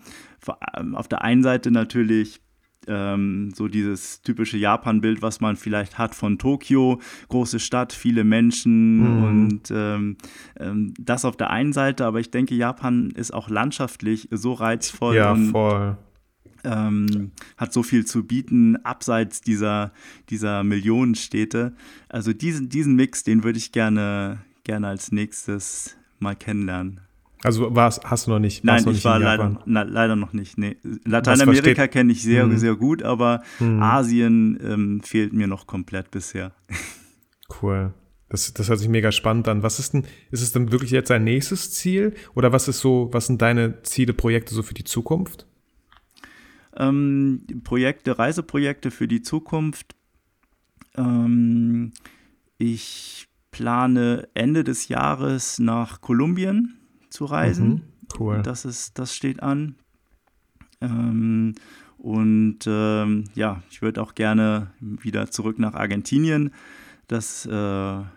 auf der einen Seite natürlich ähm, so dieses typische Japan-Bild, was man vielleicht hat von Tokio, große Stadt, viele Menschen mhm. und ähm, ähm, das auf der einen Seite, aber ich denke, Japan ist auch landschaftlich so reizvoll ja, und voll. Ähm, hat so viel zu bieten, abseits dieser, dieser Millionenstädte. Also diesen, diesen Mix, den würde ich gerne, gerne als nächstes mal kennenlernen. Also war's, hast du noch nicht? Nein, noch ich war leider, na, leider noch nicht. Nee. Lateinamerika kenne ich sehr, mhm. sehr gut, aber mhm. Asien ähm, fehlt mir noch komplett bisher. Cool. Das, das hört sich mega spannend an. Was ist denn, ist es denn wirklich jetzt dein nächstes Ziel? Oder was ist so, was sind deine Ziele, Projekte so für die Zukunft? Ähm, Projekte, Reiseprojekte für die Zukunft. Ähm, ich plane Ende des Jahres nach Kolumbien zu reisen. Mhm, cool. Das, ist, das steht an. Ähm, und ähm, ja, ich würde auch gerne wieder zurück nach Argentinien. Das äh, ja,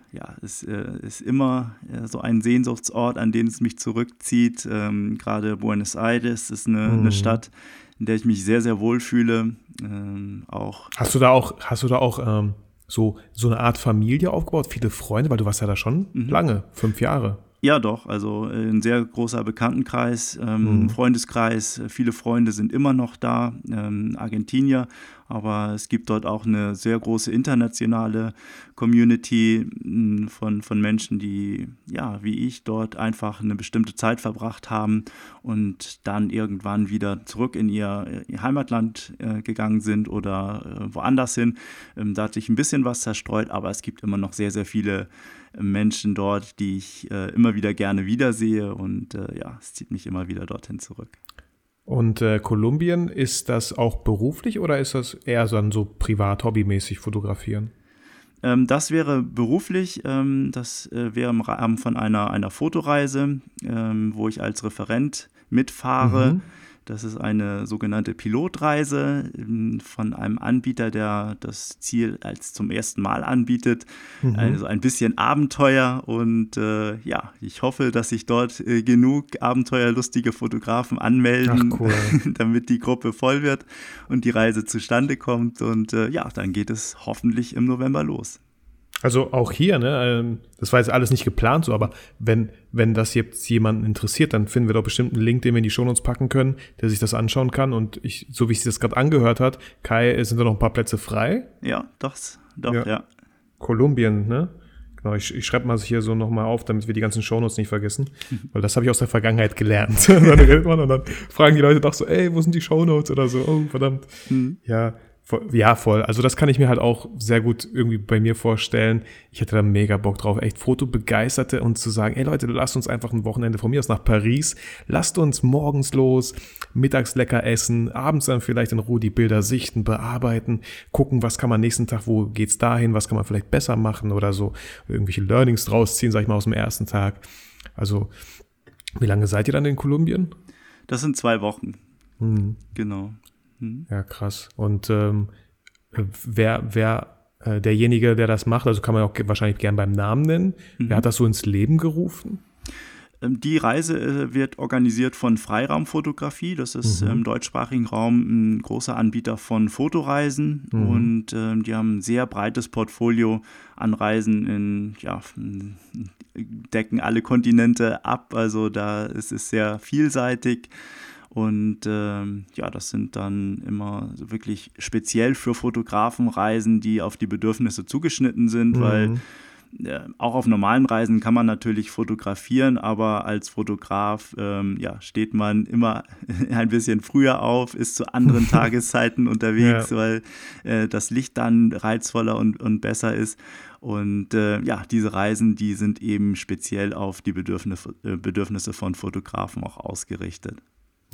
ist, äh, ist immer äh, so ein Sehnsuchtsort, an den es mich zurückzieht. Ähm, Gerade Buenos Aires ist eine, mhm. eine, Stadt, in der ich mich sehr, sehr wohl fühle. Ähm, auch hast du da auch, hast du da auch ähm, so, so eine Art Familie aufgebaut, viele Freunde, weil du warst ja da schon mhm. lange, fünf Jahre. Ja, doch. Also äh, ein sehr großer Bekanntenkreis, ähm, mhm. Freundeskreis. Viele Freunde sind immer noch da, ähm, Argentinier. Aber es gibt dort auch eine sehr große internationale Community hm, von, von Menschen, die, ja, wie ich, dort einfach eine bestimmte Zeit verbracht haben und dann irgendwann wieder zurück in ihr, ihr Heimatland äh, gegangen sind oder äh, woanders hin. Ähm, da hat sich ein bisschen was zerstreut, aber es gibt immer noch sehr, sehr viele Menschen dort, die ich äh, immer wieder gerne wiedersehe und äh, ja, es zieht mich immer wieder dorthin zurück. Und äh, Kolumbien, ist das auch beruflich oder ist das eher so, so privat, hobbymäßig fotografieren? Ähm, das wäre beruflich, ähm, das äh, wäre im Rahmen von einer, einer Fotoreise, ähm, wo ich als Referent mitfahre. Mhm das ist eine sogenannte Pilotreise ähm, von einem Anbieter, der das Ziel als zum ersten Mal anbietet. Mhm. Also ein bisschen Abenteuer und äh, ja, ich hoffe, dass sich dort äh, genug abenteuerlustige Fotografen anmelden, Ach, cool. damit die Gruppe voll wird und die Reise zustande kommt. Und äh, ja, dann geht es hoffentlich im November los. Also auch hier, ne, ähm, das war jetzt alles nicht geplant so, aber wenn, wenn das jetzt jemanden interessiert, dann finden wir doch bestimmt einen Link, den wir in die Shownotes packen können, der sich das anschauen kann. Und ich, so wie sich das gerade angehört hat, Kai, sind da noch ein paar Plätze frei? Ja, das, doch, ja. ja. Kolumbien, ne? Genau, ich, ich schreibe mal hier so nochmal auf, damit wir die ganzen Shownotes nicht vergessen. Weil das habe ich aus der Vergangenheit gelernt. dann redet man und dann fragen die Leute doch so, ey, wo sind die Shownotes oder so, oh, verdammt. Mhm. Ja, ja, voll. Also das kann ich mir halt auch sehr gut irgendwie bei mir vorstellen. Ich hätte da mega Bock drauf, echt Fotobegeisterte und zu sagen, ey Leute, lasst uns einfach ein Wochenende von mir aus nach Paris. Lasst uns morgens los, mittags lecker essen, abends dann vielleicht in Ruhe die Bilder sichten, bearbeiten, gucken, was kann man nächsten Tag, wo geht's dahin, was kann man vielleicht besser machen oder so, irgendwelche Learnings draus ziehen, sag ich mal, aus dem ersten Tag. Also, wie lange seid ihr dann in Kolumbien? Das sind zwei Wochen. Mhm. Genau. Mhm. Ja, krass. Und ähm, wer, wer äh, derjenige, der das macht, also kann man auch wahrscheinlich gern beim Namen nennen, mhm. wer hat das so ins Leben gerufen? Ähm, die Reise äh, wird organisiert von Freiraumfotografie. Das ist mhm. im deutschsprachigen Raum ein großer Anbieter von Fotoreisen mhm. und äh, die haben ein sehr breites Portfolio an Reisen in, ja, decken alle Kontinente ab. Also da ist es sehr vielseitig. Und ähm, ja, das sind dann immer wirklich speziell für Fotografen Reisen, die auf die Bedürfnisse zugeschnitten sind, mhm. weil auch auf normalen Reisen kann man natürlich fotografieren, aber als Fotograf ähm, ja, steht man immer ein bisschen früher auf, ist zu anderen Tageszeiten unterwegs, ja. weil äh, das Licht dann reizvoller und, und besser ist. Und äh, ja, diese Reisen, die sind eben speziell auf die Bedürfnisse, äh, Bedürfnisse von Fotografen auch ausgerichtet.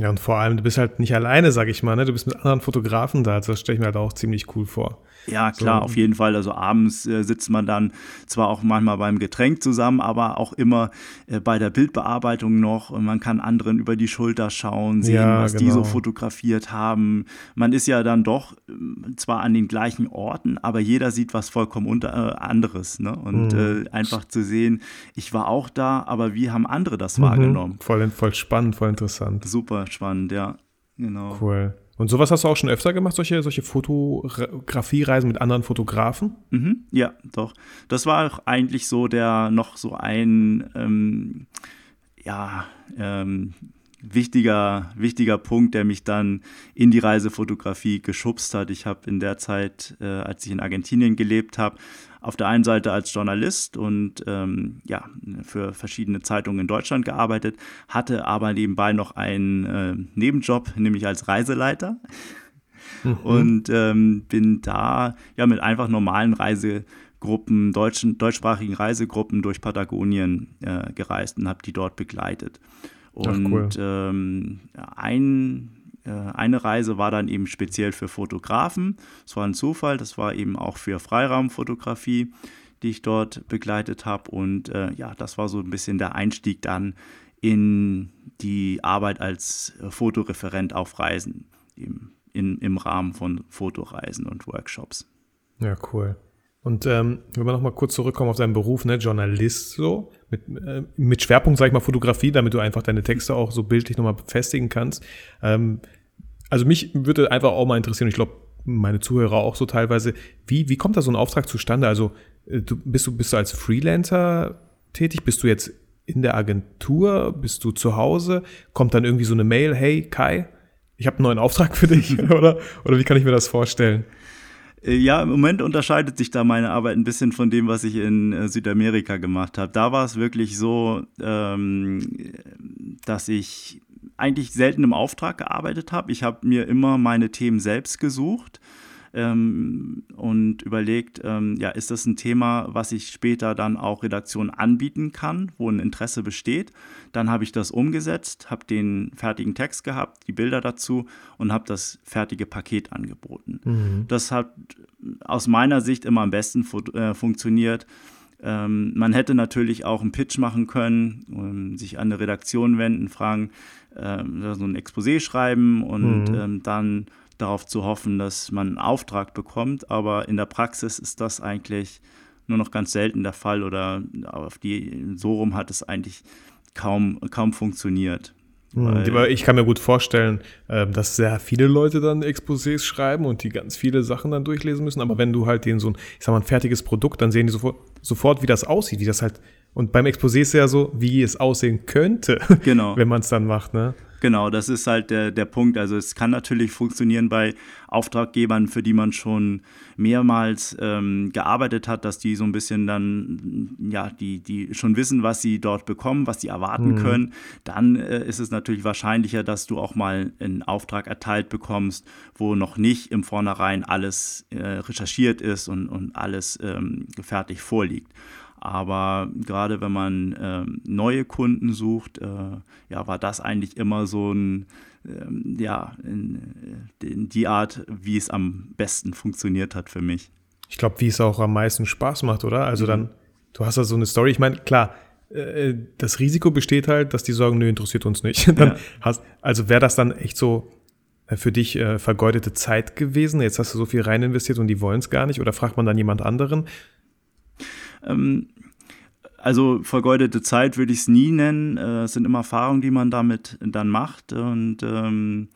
Ja, und vor allem, du bist halt nicht alleine, sag ich mal, ne? Du bist mit anderen Fotografen da, also das stelle ich mir halt auch ziemlich cool vor. Ja, klar, so. auf jeden Fall. Also abends äh, sitzt man dann zwar auch manchmal beim Getränk zusammen, aber auch immer äh, bei der Bildbearbeitung noch. Und man kann anderen über die Schulter schauen, sehen, ja, was genau. die so genau. fotografiert haben. Man ist ja dann doch äh, zwar an den gleichen Orten, aber jeder sieht was vollkommen unter, äh, anderes. Ne? Und mhm. Äh, einfach zu sehen, ich war auch da, aber wie haben andere das mhm. wahrgenommen? Voll, voll spannend, voll interessant. Super spannend, ja. Genau. Cool. Und sowas hast du auch schon öfter gemacht, solche, solche Fotografiereisen mit anderen Fotografen? Mhm, ja, doch. Das war auch eigentlich so der noch so ein ähm, ja, ähm, wichtiger, wichtiger Punkt, der mich dann in die Reisefotografie geschubst hat. Ich habe in der Zeit, äh, als ich in Argentinien gelebt habe, auf der einen Seite als Journalist und ähm, ja, für verschiedene Zeitungen in Deutschland gearbeitet, hatte aber nebenbei noch einen äh, Nebenjob, nämlich als Reiseleiter. Mhm. Und ähm, bin da ja mit einfach normalen Reisegruppen, deutschen, deutschsprachigen Reisegruppen durch Patagonien äh, gereist und habe die dort begleitet. Und Ach, cool. ähm, ein eine Reise war dann eben speziell für Fotografen. Das war ein Zufall, das war eben auch für Freiraumfotografie, die ich dort begleitet habe. Und äh, ja, das war so ein bisschen der Einstieg dann in die Arbeit als äh, Fotoreferent auf Reisen, im, in, im Rahmen von Fotoreisen und Workshops. Ja, cool. Und ähm, wenn wir nochmal kurz zurückkommen auf deinen Beruf, ne, Journalist so, mit, äh, mit Schwerpunkt, sag ich mal, Fotografie, damit du einfach deine Texte auch so bildlich nochmal befestigen kannst. Ähm, also mich würde einfach auch mal interessieren, ich glaube, meine Zuhörer auch so teilweise, wie, wie kommt da so ein Auftrag zustande? Also äh, du, bist, du, bist du als Freelancer tätig? Bist du jetzt in der Agentur? Bist du zu Hause? Kommt dann irgendwie so eine Mail, hey Kai, ich habe einen neuen Auftrag für dich, oder? Oder wie kann ich mir das vorstellen? Äh, ja, im Moment unterscheidet sich da meine Arbeit ein bisschen von dem, was ich in äh, Südamerika gemacht habe. Da war es wirklich so, ähm, dass ich eigentlich selten im Auftrag gearbeitet habe. Ich habe mir immer meine Themen selbst gesucht ähm, und überlegt, ähm, ja, ist das ein Thema, was ich später dann auch Redaktionen anbieten kann, wo ein Interesse besteht. Dann habe ich das umgesetzt, habe den fertigen Text gehabt, die Bilder dazu und habe das fertige Paket angeboten. Mhm. Das hat aus meiner Sicht immer am besten fu äh, funktioniert. Ähm, man hätte natürlich auch einen Pitch machen können, sich an eine Redaktion wenden, fragen, ähm, so ein Exposé schreiben und mhm. ähm, dann darauf zu hoffen, dass man einen Auftrag bekommt. Aber in der Praxis ist das eigentlich nur noch ganz selten der Fall oder auf die so rum hat es eigentlich kaum, kaum funktioniert. Mhm. ich kann mir gut vorstellen, ähm, dass sehr viele Leute dann Exposés schreiben und die ganz viele Sachen dann durchlesen müssen. Aber wenn du halt denen so ein, ich sag mal, ein fertiges Produkt, dann sehen die sofort, sofort wie das aussieht, wie das halt und beim Exposé ist ja so, wie es aussehen könnte, genau. wenn man es dann macht, ne? Genau, das ist halt der, der Punkt. Also es kann natürlich funktionieren bei Auftraggebern, für die man schon mehrmals ähm, gearbeitet hat, dass die so ein bisschen dann, ja, die, die schon wissen, was sie dort bekommen, was sie erwarten mhm. können. Dann äh, ist es natürlich wahrscheinlicher, dass du auch mal einen Auftrag erteilt bekommst, wo noch nicht im Vornherein alles äh, recherchiert ist und, und alles ähm, fertig vorliegt. Aber gerade wenn man äh, neue Kunden sucht, äh, ja, war das eigentlich immer so ein, ähm, ja, in, in die Art, wie es am besten funktioniert hat für mich. Ich glaube, wie es auch am meisten Spaß macht, oder? Also mhm. dann, du hast da so eine Story. Ich meine, klar, äh, das Risiko besteht halt, dass die sagen, nö, interessiert uns nicht. dann ja. hast, also wäre das dann echt so äh, für dich äh, vergeudete Zeit gewesen? Jetzt hast du so viel rein investiert und die wollen es gar nicht oder fragt man dann jemand anderen? Ähm, also vergeudete Zeit würde ich es nie nennen. Äh, es sind immer Erfahrungen, die man damit dann macht und ähm,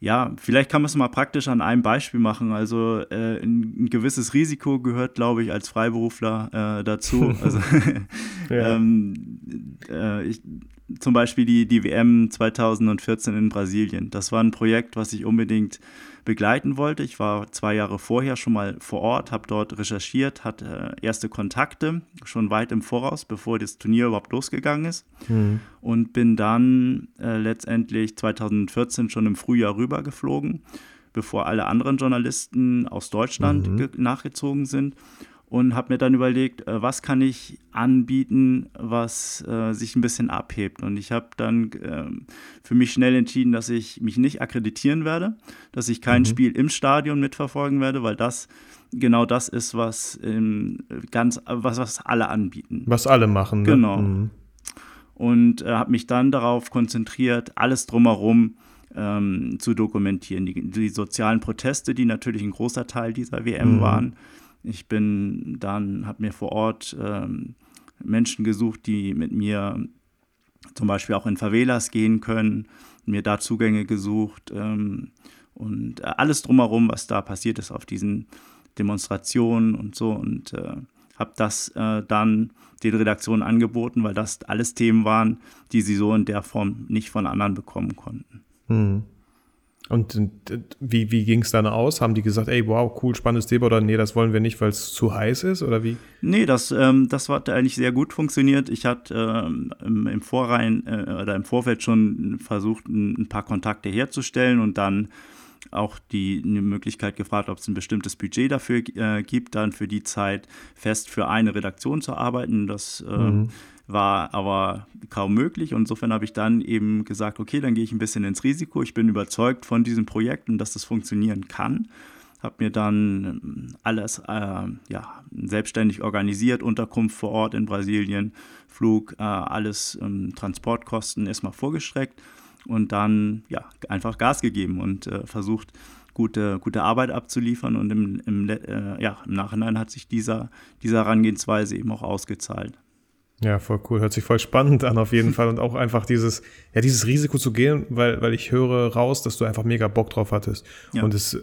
ja, vielleicht kann man es mal praktisch an einem Beispiel machen. Also äh, ein, ein, gewisses Risiko gehört, glaube ich, als Freiberufler äh, dazu. Also ja. ähm, äh, ich, zum Beispiel die, die WM 2014 in Brasilien. Das war ein Projekt, was ich unbedingt begleiten wollte. Ich war zwei Jahre vorher schon mal vor Ort, habe dort recherchiert, hatte äh, erste Kontakte schon weit im Voraus, bevor das Turnier überhaupt losgegangen ist. Mhm. Und bin dann äh, letztendlich 2014 schon im Frühjahr rübergeflogen, bevor alle anderen Journalisten aus Deutschland mhm. nachgezogen sind und habe mir dann überlegt, äh, was kann ich anbieten, was äh, sich ein bisschen abhebt. Und ich habe dann äh, für mich schnell entschieden, dass ich mich nicht akkreditieren werde, dass ich kein mhm. Spiel im Stadion mitverfolgen werde, weil das genau das ist, was ähm, ganz was, was alle anbieten. Was alle machen. Ne? Genau. Mhm. Und äh, habe mich dann darauf konzentriert, alles drumherum ähm, zu dokumentieren. Die, die, sozialen Proteste, die natürlich ein großer Teil dieser WM mhm. waren ich bin dann, habe mir vor Ort ähm, Menschen gesucht, die mit mir zum Beispiel auch in Favelas gehen können, mir da Zugänge gesucht ähm, und äh, alles drumherum, was da passiert ist auf diesen Demonstrationen und so und äh, habe das äh, dann den Redaktionen angeboten, weil das alles Themen waren, die sie so in der Form nicht von anderen bekommen konnten. Hm. Und wie, wie ging es dann aus? Haben die gesagt, ey, wow, cool, spannendes Thema oder nee, das wollen wir nicht, weil es zu heiß ist oder wie? Nee, das, ähm, das hat eigentlich sehr gut funktioniert. Ich hatte ähm, im, im Vorrein äh, oder im Vorfeld schon versucht, ein, ein, paar Kontakte herzustellen und dann auch die eine Möglichkeit gefragt, ob es ein bestimmtes Budget dafür äh, gibt, dann für die Zeit fest für eine Redaktion zu arbeiten. Das äh, mhm war aber kaum möglich. Und insofern habe ich dann eben gesagt, okay, dann gehe ich ein bisschen ins Risiko. Ich bin überzeugt von diesem Projekt und dass das funktionieren kann. Habe mir dann ähm, alles äh, ja, selbstständig organisiert, Unterkunft vor Ort in Brasilien, Flug, äh, alles ähm, Transportkosten erstmal vorgestreckt und dann ja, einfach Gas gegeben und äh, versucht, gute, gute Arbeit abzuliefern. Und im, im, äh, ja, im Nachhinein hat sich dieser, diese Herangehensweise eben auch ausgezahlt. Ja, voll cool. Hört sich voll spannend an auf jeden Fall. Und auch einfach dieses, ja, dieses Risiko zu gehen, weil, weil ich höre raus, dass du einfach mega Bock drauf hattest. Ja. Und es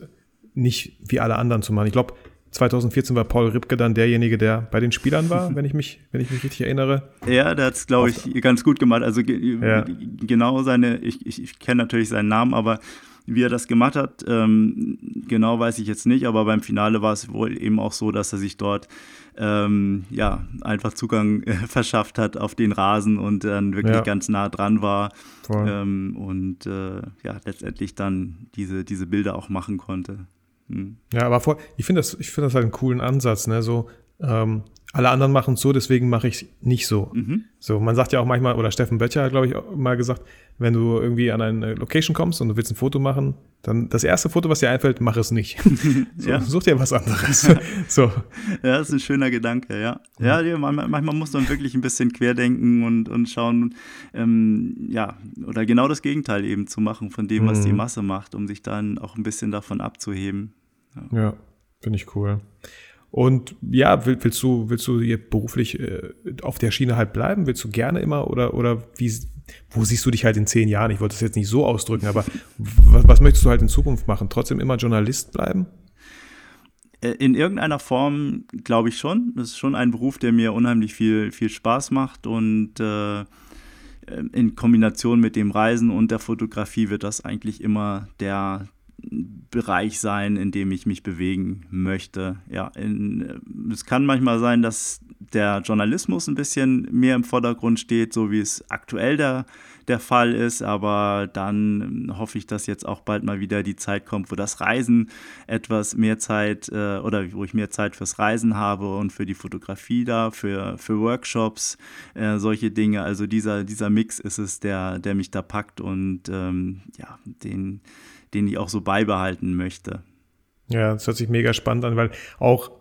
nicht wie alle anderen zu machen. Ich glaube, 2014 war Paul Ripke dann derjenige, der bei den Spielern war, wenn ich mich, wenn ich mich richtig erinnere. Ja, der hat es, glaube ich, ganz gut gemacht. Also ja. genau seine, ich, ich, ich kenne natürlich seinen Namen, aber wie er das gemacht hat, ähm, genau weiß ich jetzt nicht, aber beim Finale war es wohl eben auch so, dass er sich dort ähm, ja, einfach Zugang äh, verschafft hat auf den Rasen und dann wirklich ja. ganz nah dran war ähm, und äh, ja, letztendlich dann diese, diese Bilder auch machen konnte. Hm. Ja, aber vor, ich finde das, ich finde das halt einen coolen Ansatz, ne? So, ähm, alle anderen machen es so, deswegen mache ich es nicht so. Mhm. So, man sagt ja auch manchmal, oder Steffen Böttcher hat, glaube ich, mal gesagt, wenn du irgendwie an eine Location kommst und du willst ein Foto machen, dann das erste Foto, was dir einfällt, mach es nicht. so, ja. Such dir was anderes. so. Ja, das ist ein schöner Gedanke, ja. Ja, ja manchmal, manchmal, muss man wirklich ein bisschen querdenken und, und schauen, ähm, ja, oder genau das Gegenteil eben zu machen von dem, was mhm. die Masse macht, um sich dann auch ein bisschen davon abzuheben. Ja, ja finde ich cool. Und ja, willst du, willst du hier beruflich äh, auf der Schiene halt bleiben? Willst du gerne immer oder, oder wie, wo siehst du dich halt in zehn Jahren? Ich wollte das jetzt nicht so ausdrücken, aber was, was möchtest du halt in Zukunft machen? Trotzdem immer Journalist bleiben? Äh, in irgendeiner Form glaube ich schon. Das ist schon ein Beruf, der mir unheimlich viel, viel Spaß macht und äh, in Kombination mit dem Reisen und der Fotografie wird das eigentlich immer der, Bereich sein, in dem ich mich bewegen möchte. Ja, in, es kann manchmal sein, dass der Journalismus ein bisschen mehr im Vordergrund steht, so wie es aktuell der, der Fall ist, aber dann hoffe ich, dass jetzt auch bald mal wieder die Zeit kommt, wo das Reisen etwas mehr Zeit äh, oder wo ich mehr Zeit fürs Reisen habe und für die Fotografie da, für, für Workshops, äh, solche Dinge. Also dieser, dieser Mix ist es, der, der mich da packt und ähm, ja, den den ich auch so beibehalten möchte. Ja, das hört sich mega spannend an, weil auch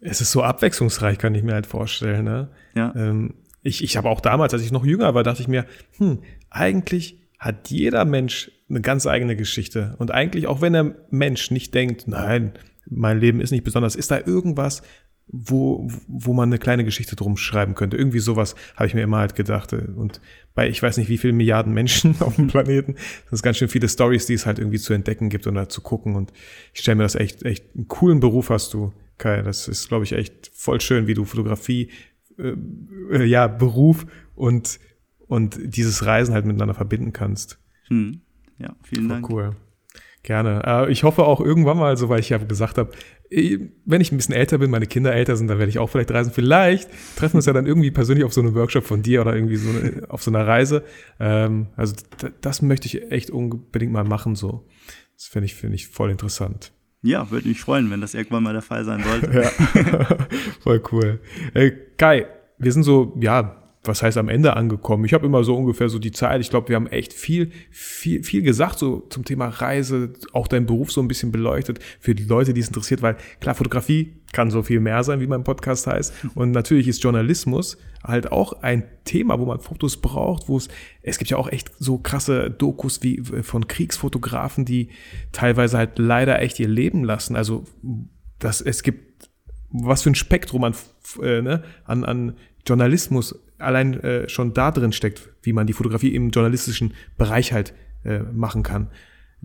es ist so abwechslungsreich, kann ich mir halt vorstellen. Ne? Ja. Ähm, ich ich habe auch damals, als ich noch jünger war, dachte ich mir, hm, eigentlich hat jeder Mensch eine ganz eigene Geschichte. Und eigentlich, auch wenn der Mensch nicht denkt, nein, mein Leben ist nicht besonders, ist da irgendwas, wo, wo man eine kleine Geschichte drum schreiben könnte. Irgendwie sowas habe ich mir immer halt gedacht. Und bei ich weiß nicht wie vielen Milliarden Menschen auf dem Planeten, sind es ganz schön viele Stories, die es halt irgendwie zu entdecken gibt oder zu gucken. Und ich stelle mir das echt, echt einen coolen Beruf hast du, Kai. Das ist, glaube ich, echt voll schön, wie du Fotografie, äh, äh, ja, Beruf und, und dieses Reisen halt miteinander verbinden kannst. Hm. Ja, vielen voll Dank. Cool. Gerne. Äh, ich hoffe auch irgendwann mal, so weil ich ja gesagt habe, wenn ich ein bisschen älter bin, meine Kinder älter sind, dann werde ich auch vielleicht reisen. Vielleicht treffen wir uns ja dann irgendwie persönlich auf so einem Workshop von dir oder irgendwie so eine, auf so einer Reise. Ähm, also das möchte ich echt unbedingt mal machen. So, das finde ich finde ich voll interessant. Ja, würde mich freuen, wenn das irgendwann mal der Fall sein sollte. ja, voll cool. Äh, Kai, wir sind so ja was heißt am Ende angekommen? Ich habe immer so ungefähr so die Zeit. Ich glaube, wir haben echt viel, viel, viel gesagt so zum Thema Reise, auch deinen Beruf so ein bisschen beleuchtet für die Leute, die es interessiert, weil klar, Fotografie kann so viel mehr sein, wie mein Podcast heißt. Und natürlich ist Journalismus halt auch ein Thema, wo man Fotos braucht, wo es, es gibt ja auch echt so krasse Dokus wie äh, von Kriegsfotografen, die teilweise halt leider echt ihr Leben lassen. Also, das, es gibt was für ein Spektrum an, äh, ne, an, an Journalismus allein äh, schon da drin steckt, wie man die Fotografie im journalistischen Bereich halt äh, machen kann.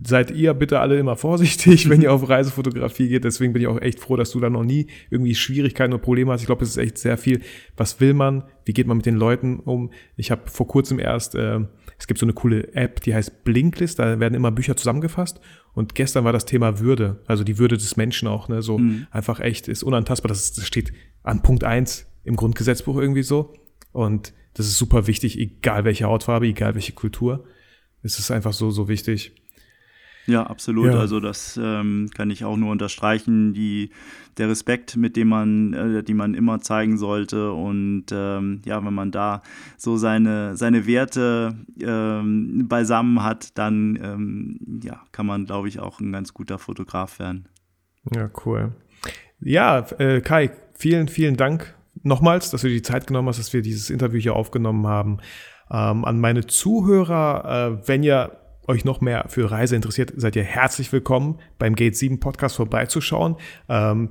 Seid ihr bitte alle immer vorsichtig, wenn ihr auf Reisefotografie geht. Deswegen bin ich auch echt froh, dass du da noch nie irgendwie Schwierigkeiten oder Probleme hast. Ich glaube, es ist echt sehr viel. Was will man? Wie geht man mit den Leuten um? Ich habe vor kurzem erst, äh, es gibt so eine coole App, die heißt Blinklist. Da werden immer Bücher zusammengefasst. Und gestern war das Thema Würde, also die Würde des Menschen auch. Ne? So mhm. einfach echt ist unantastbar. Das, ist, das steht an Punkt eins im Grundgesetzbuch irgendwie so. Und das ist super wichtig, egal welche Hautfarbe, egal welche Kultur. Es ist einfach so, so wichtig. Ja, absolut. Ja. Also das ähm, kann ich auch nur unterstreichen. Die, der Respekt, mit dem man, äh, die man immer zeigen sollte. Und ähm, ja, wenn man da so seine, seine Werte ähm, beisammen hat, dann ähm, ja, kann man, glaube ich, auch ein ganz guter Fotograf werden. Ja, cool. Ja, äh, Kai, vielen, vielen Dank nochmals, dass du dir die Zeit genommen hast, dass wir dieses Interview hier aufgenommen haben. Ähm, an meine Zuhörer, äh, wenn ihr euch noch mehr für Reise interessiert, seid ihr herzlich willkommen, beim Gate 7 Podcast vorbeizuschauen. Ähm,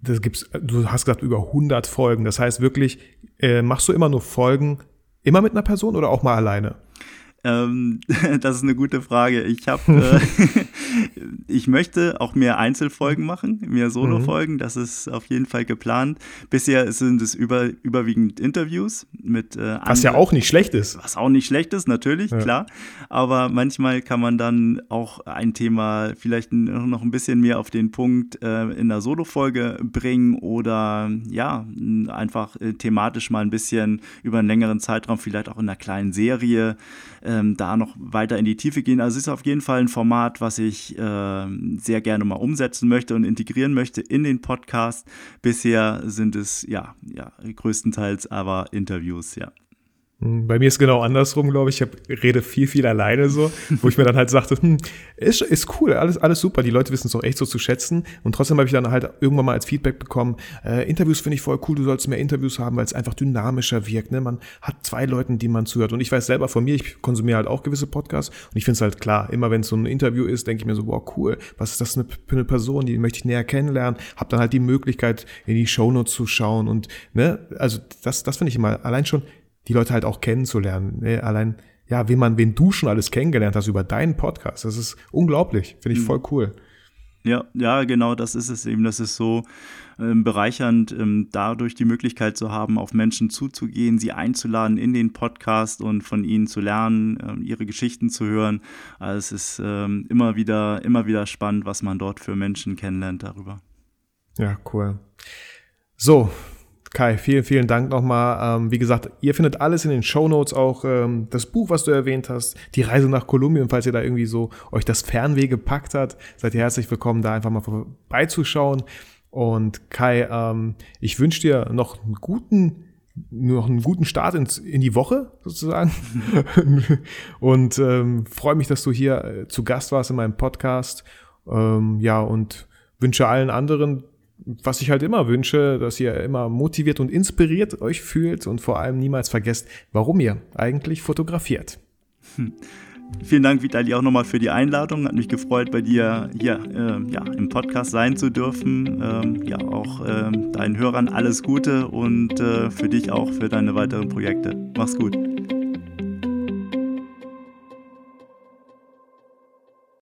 das gibt's, du hast gesagt, über 100 Folgen. Das heißt wirklich, äh, machst du immer nur Folgen, immer mit einer Person oder auch mal alleine? Ähm, das ist eine gute Frage. Ich habe, äh, ich möchte auch mehr Einzelfolgen machen, mehr Solofolgen. Mhm. Das ist auf jeden Fall geplant. Bisher sind es über, überwiegend Interviews mit. Äh, was ja auch nicht schlecht ist. Was auch nicht schlecht ist, natürlich, ja. klar. Aber manchmal kann man dann auch ein Thema vielleicht noch ein bisschen mehr auf den Punkt äh, in der Solofolge bringen oder ja, einfach äh, thematisch mal ein bisschen über einen längeren Zeitraum, vielleicht auch in einer kleinen Serie ähm, da noch weiter in die Tiefe gehen. Also es ist auf jeden Fall ein Format, was ich äh, sehr gerne mal umsetzen möchte und integrieren möchte in den Podcast. Bisher sind es ja, ja größtenteils aber Interviews, ja. Bei mir ist genau andersrum, glaube ich. Ich rede viel, viel alleine so, wo ich mir dann halt sagte, hm, ist, ist cool, alles, alles super. Die Leute wissen es auch echt so zu schätzen. Und trotzdem habe ich dann halt irgendwann mal als Feedback bekommen, äh, Interviews finde ich voll cool, du sollst mehr Interviews haben, weil es einfach dynamischer wirkt. Ne? Man hat zwei Leuten, die man zuhört. Und ich weiß selber von mir, ich konsumiere halt auch gewisse Podcasts und ich finde es halt klar, immer wenn es so ein Interview ist, denke ich mir so, wow, cool, was ist das für eine Person, die möchte ich näher kennenlernen, habe dann halt die Möglichkeit, in die Shownotes zu schauen und, ne, also das, das finde ich immer, allein schon die Leute halt auch kennenzulernen. Ne? Allein, ja, wen man, wen du schon alles kennengelernt hast über deinen Podcast. Das ist unglaublich. Finde ich mhm. voll cool. Ja, ja, genau, das ist es eben. Das ist so ähm, bereichernd, ähm, dadurch die Möglichkeit zu haben, auf Menschen zuzugehen, sie einzuladen in den Podcast und von ihnen zu lernen, ähm, ihre Geschichten zu hören. Also es ist ähm, immer wieder, immer wieder spannend, was man dort für Menschen kennenlernt darüber. Ja, cool. So, Kai, vielen, vielen Dank nochmal. Ähm, wie gesagt, ihr findet alles in den Show Notes, auch ähm, das Buch, was du erwähnt hast, die Reise nach Kolumbien, falls ihr da irgendwie so euch das Fernweh gepackt hat, seid ihr herzlich willkommen, da einfach mal vorbeizuschauen. Und Kai, ähm, ich wünsche dir noch einen guten, noch einen guten Start ins, in die Woche sozusagen. und ähm, freue mich, dass du hier äh, zu Gast warst in meinem Podcast. Ähm, ja, und wünsche allen anderen was ich halt immer wünsche, dass ihr immer motiviert und inspiriert euch fühlt und vor allem niemals vergesst, warum ihr eigentlich fotografiert. Hm. Vielen Dank, Vitali, auch nochmal für die Einladung. Hat mich gefreut, bei dir hier äh, ja, im Podcast sein zu dürfen. Ähm, ja, auch äh, deinen Hörern alles Gute und äh, für dich auch für deine weiteren Projekte. Mach's gut.